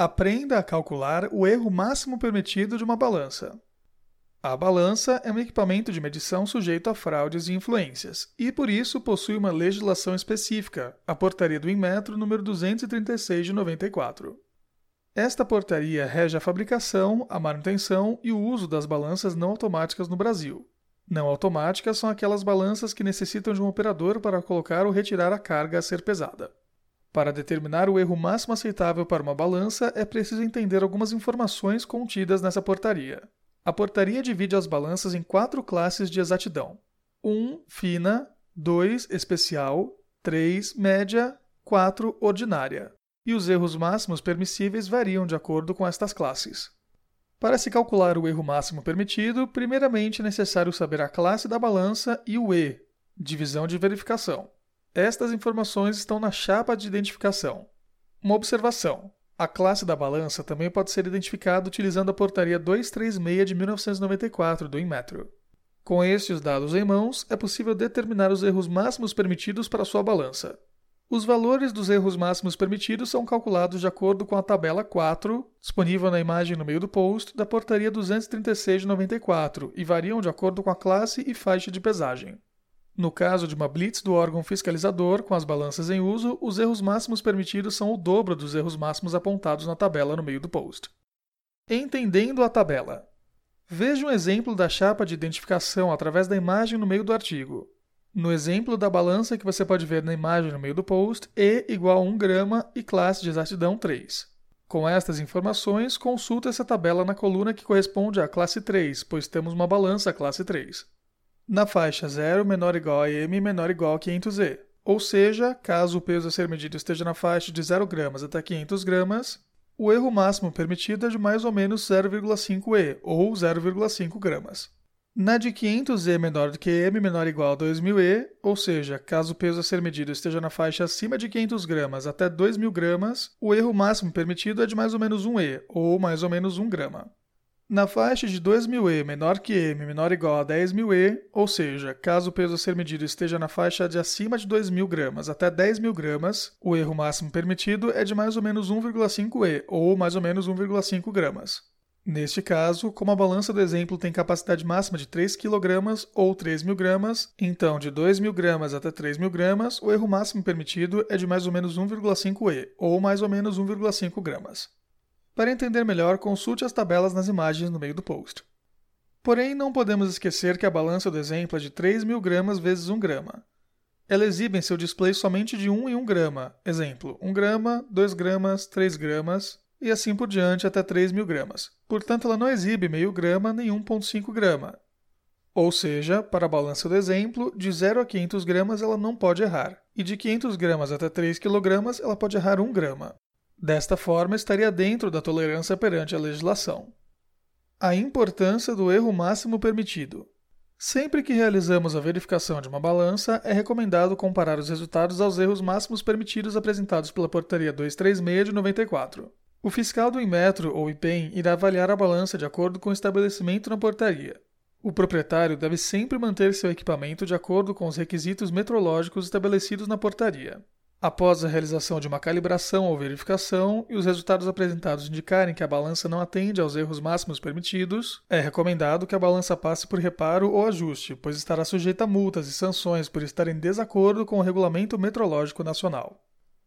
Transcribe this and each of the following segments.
Aprenda a calcular o erro máximo permitido de uma balança. A balança é um equipamento de medição sujeito a fraudes e influências, e por isso possui uma legislação específica, a Portaria do Inmetro número 236 de 94. Esta portaria rege a fabricação, a manutenção e o uso das balanças não automáticas no Brasil. Não automáticas são aquelas balanças que necessitam de um operador para colocar ou retirar a carga a ser pesada. Para determinar o erro máximo aceitável para uma balança, é preciso entender algumas informações contidas nessa portaria. A portaria divide as balanças em quatro classes de exatidão: 1 fina, 2 especial, 3 média, 4 ordinária. E os erros máximos permissíveis variam de acordo com estas classes. Para se calcular o erro máximo permitido, primeiramente é necessário saber a classe da balança e o E, divisão de verificação. Estas informações estão na chapa de identificação. Uma observação: a classe da balança também pode ser identificada utilizando a Portaria 236 de 1994 do Inmetro. Com estes dados em mãos, é possível determinar os erros máximos permitidos para sua balança. Os valores dos erros máximos permitidos são calculados de acordo com a tabela 4, disponível na imagem no meio do post, da Portaria 236 de 94 e variam de acordo com a classe e faixa de pesagem. No caso de uma blitz do órgão fiscalizador com as balanças em uso, os erros máximos permitidos são o dobro dos erros máximos apontados na tabela no meio do post. Entendendo a tabela. Veja um exemplo da chapa de identificação através da imagem no meio do artigo. No exemplo da balança que você pode ver na imagem no meio do post, E igual a 1 grama e classe de exatidão 3. Com estas informações, consulta essa tabela na coluna que corresponde à classe 3, pois temos uma balança classe 3 na faixa 0 menor ou igual a m menor ou igual a 500e. Ou seja, caso o peso a ser medido esteja na faixa de 0 gramas até 500 gramas, o erro máximo permitido é de mais ou menos 0,5e, ou 0,5 gramas. Na de 500e menor do que m menor ou igual a 2000e, ou seja, caso o peso a ser medido esteja na faixa acima de 500 gramas até 2000 gramas, o erro máximo permitido é de mais ou menos 1e, ou mais ou menos 1 grama. Na faixa de 2.000E menor que m menor ou igual a 10.000E, ou seja, caso o peso a ser medido esteja na faixa de acima de 2.000 gramas até 10.000 gramas, o erro máximo permitido é de mais ou menos 1,5E, ou mais ou menos 1,5 gramas. Neste caso, como a balança do exemplo tem capacidade máxima de 3 kg ou 3.000 gramas, então de 2.000 gramas até 3.000 gramas, o erro máximo permitido é de mais ou menos 1,5E, ou mais ou menos 1,5 gramas. Para entender melhor, consulte as tabelas nas imagens no meio do post. Porém, não podemos esquecer que a balança do exemplo é de 3.000 gramas vezes 1 grama. Ela exibe em seu display somente de 1 em 1 grama, exemplo, 1 grama, 2 gramas, 3 gramas, e assim por diante até 3.000 gramas. Portanto, ela não exibe meio grama nem 1,5 grama. Ou seja, para a balança do exemplo, de 0 a 500 gramas ela não pode errar, e de 500 gramas até 3 kg ela pode errar 1 grama. Desta forma, estaria dentro da tolerância perante a legislação. A importância do erro máximo permitido. Sempre que realizamos a verificação de uma balança, é recomendado comparar os resultados aos erros máximos permitidos apresentados pela Portaria 236 de 94. O fiscal do Inmetro ou IPEM irá avaliar a balança de acordo com o estabelecimento na portaria. O proprietário deve sempre manter seu equipamento de acordo com os requisitos metrológicos estabelecidos na portaria. Após a realização de uma calibração ou verificação e os resultados apresentados indicarem que a balança não atende aos erros máximos permitidos, é recomendado que a balança passe por reparo ou ajuste, pois estará sujeita a multas e sanções por estar em desacordo com o Regulamento Metrológico Nacional.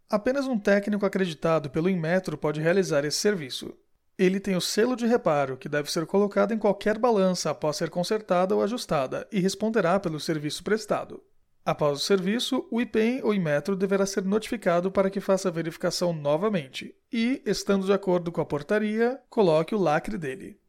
Apenas um técnico acreditado pelo Inmetro pode realizar esse serviço. Ele tem o selo de reparo, que deve ser colocado em qualquer balança após ser consertada ou ajustada, e responderá pelo serviço prestado. Após o serviço, o IPEM ou Inmetro deverá ser notificado para que faça a verificação novamente e, estando de acordo com a portaria, coloque o lacre dele.